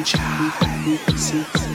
reach high,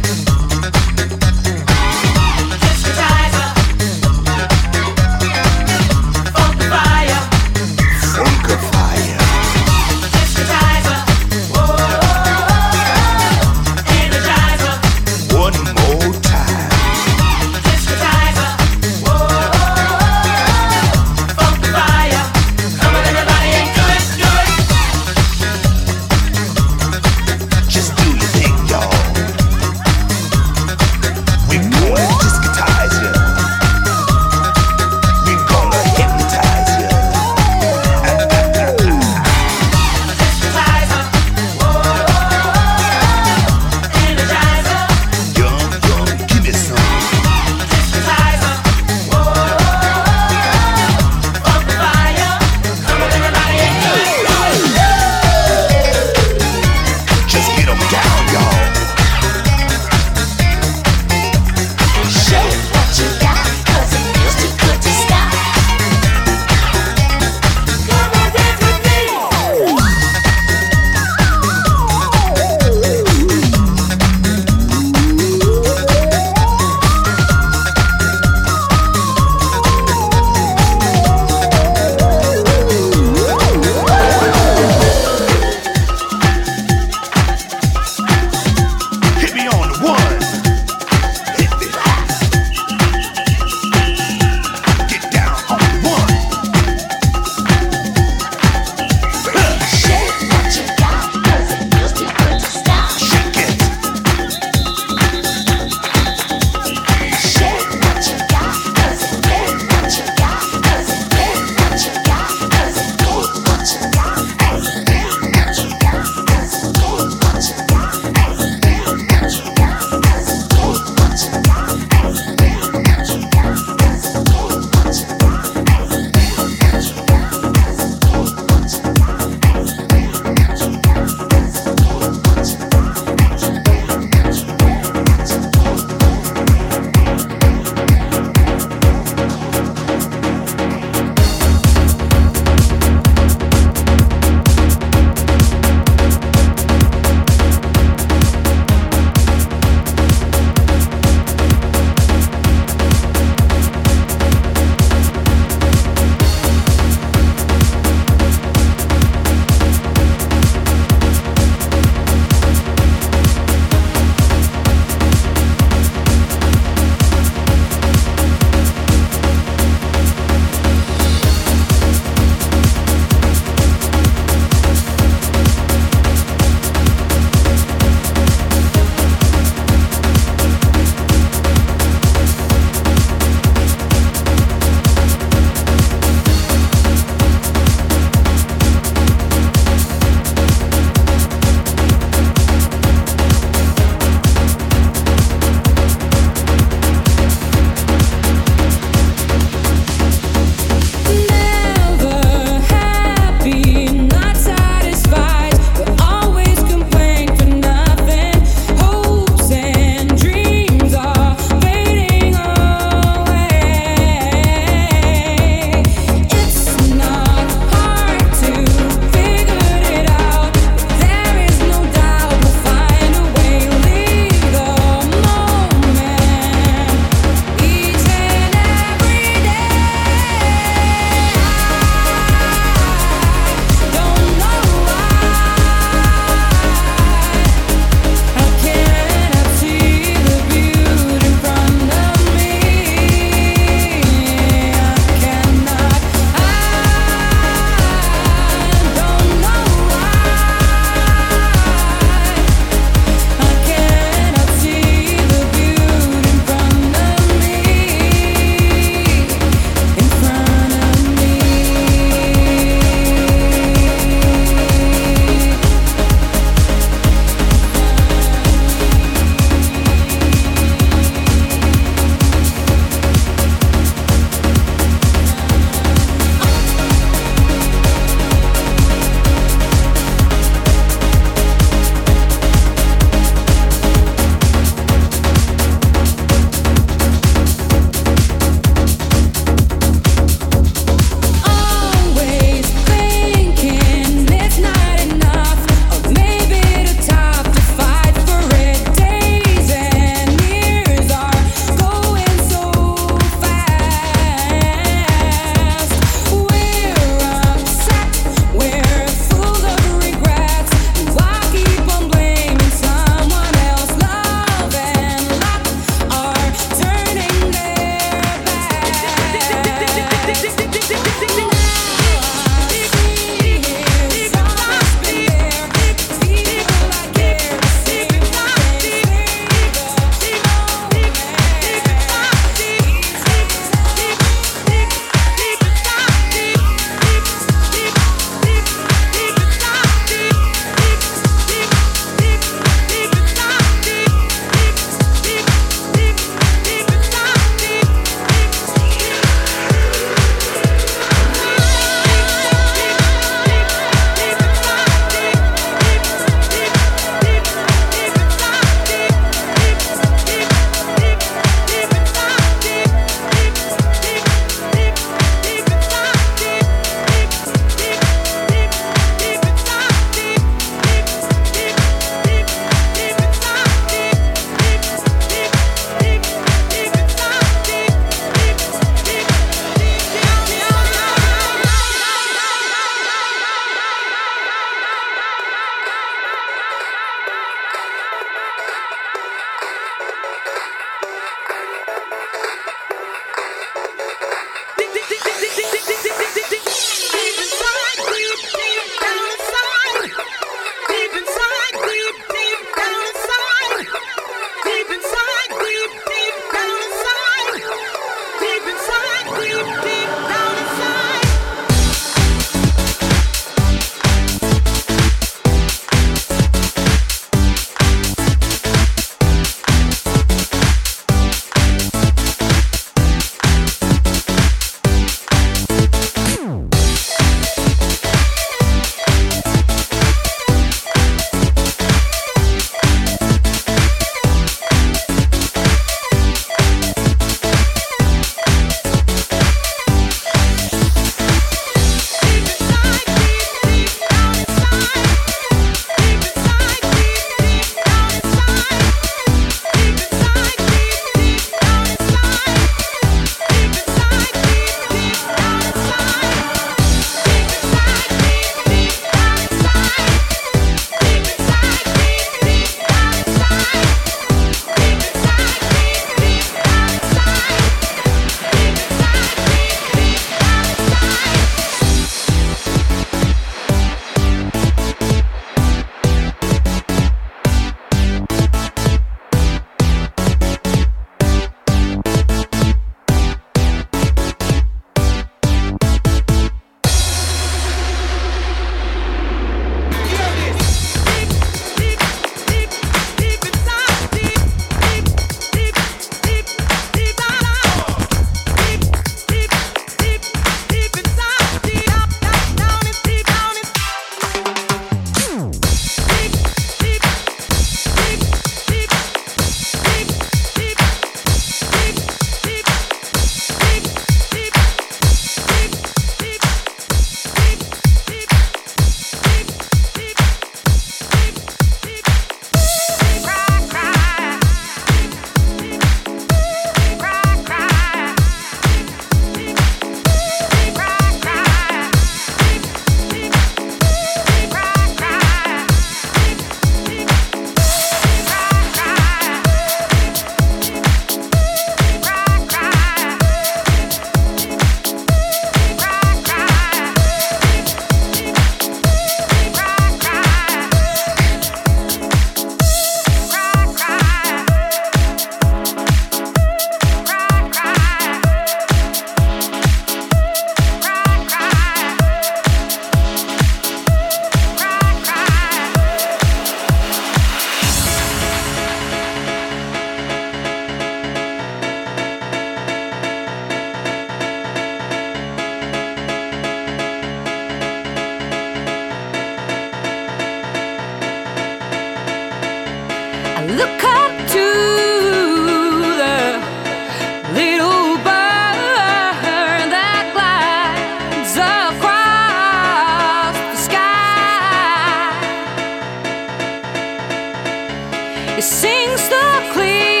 Sings the clear.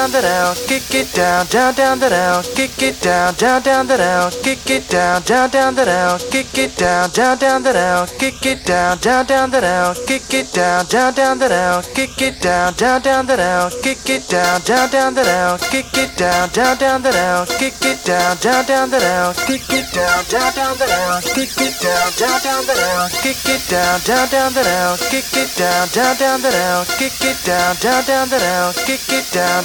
Down, down, down, down, kick it down, down, down, down, kick it down, down, down, down, kick it down, down, down, down, kick it down, down, down, down, kick it down, down, down, down, kick it down, down, down, down, kick it down, down, down, down, kick it down, down, down, down, kick it down, down, down, down, kick it down, down, down, down, kick it down, down, down, down, kick it down, down, down, down, kick it down, down, down, down, kick it down, down, down, down, kick it down, down, down, down, kick it down,